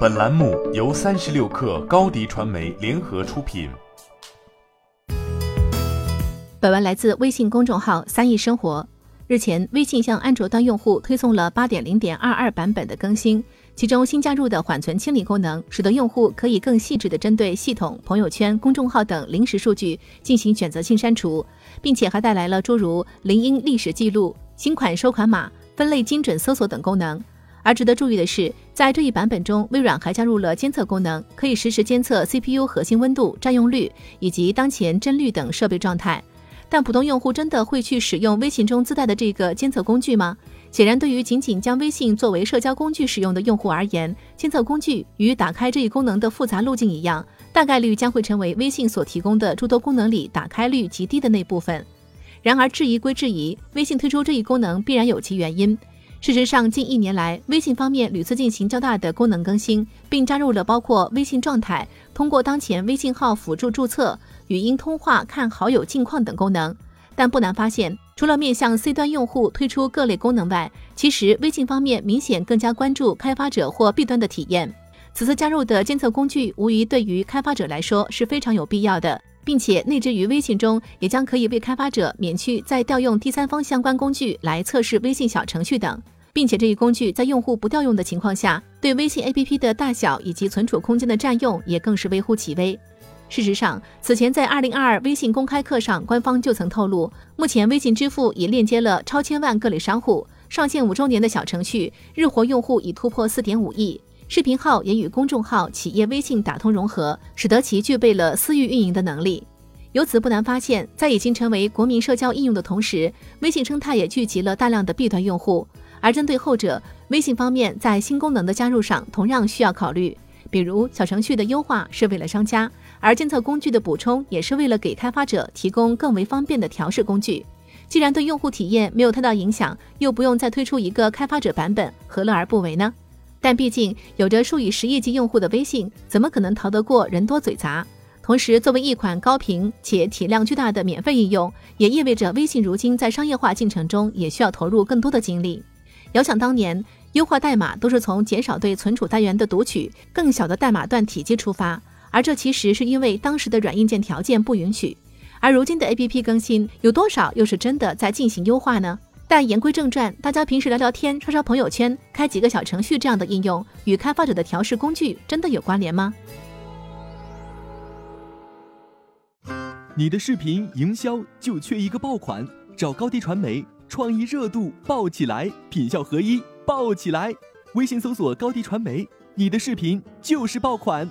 本栏目由三十六氪高低传媒联合出品。本文来自微信公众号“三亿生活”。日前，微信向安卓端用户推送了八点零点二二版本的更新，其中新加入的缓存清理功能，使得用户可以更细致地针对系统、朋友圈、公众号等临时数据进行选择性删除，并且还带来了诸如铃音历史记录、新款收款码、分类精准搜索等功能。而值得注意的是，在这一版本中，微软还加入了监测功能，可以实时监测 CPU 核心温度、占用率以及当前帧率等设备状态。但普通用户真的会去使用微信中自带的这个监测工具吗？显然，对于仅仅将微信作为社交工具使用的用户而言，监测工具与打开这一功能的复杂路径一样，大概率将会成为微信所提供的诸多功能里打开率极低的那部分。然而，质疑归质疑，微信推出这一功能必然有其原因。事实上，近一年来，微信方面屡次进行较大的功能更新，并加入了包括微信状态、通过当前微信号辅助注册。语音通话、看好友近况等功能，但不难发现，除了面向 C 端用户推出各类功能外，其实微信方面明显更加关注开发者或 B 端的体验。此次加入的监测工具，无疑对于开发者来说是非常有必要的，并且内置于微信中，也将可以为开发者免去再调用第三方相关工具来测试微信小程序等，并且这一工具在用户不调用的情况下，对微信 APP 的大小以及存储空间的占用也更是微乎其微。事实上，此前在二零二二微信公开课上，官方就曾透露，目前微信支付已链接了超千万各类商户，上线五周年的小程序日活用户已突破四点五亿，视频号也与公众号、企业微信打通融合，使得其具备了私域运营的能力。由此不难发现，在已经成为国民社交应用的同时，微信生态也聚集了大量的 B 端用户。而针对后者，微信方面在新功能的加入上同样需要考虑，比如小程序的优化是为了商家。而监测工具的补充也是为了给开发者提供更为方便的调试工具。既然对用户体验没有太大影响，又不用再推出一个开发者版本，何乐而不为呢？但毕竟有着数以十亿计用户的微信，怎么可能逃得过人多嘴杂？同时，作为一款高频且体量巨大的免费应用，也意味着微信如今在商业化进程中也需要投入更多的精力。遥想当年，优化代码都是从减少对存储单元的读取、更小的代码段体积出发。而这其实是因为当时的软硬件条件不允许，而如今的 A P P 更新有多少又是真的在进行优化呢？但言归正传，大家平时聊聊天、刷刷朋友圈、开几个小程序这样的应用，与开发者的调试工具真的有关联吗？你的视频营销就缺一个爆款，找高低传媒，创意热度爆起来，品效合一爆起来。微信搜索高低传媒，你的视频就是爆款。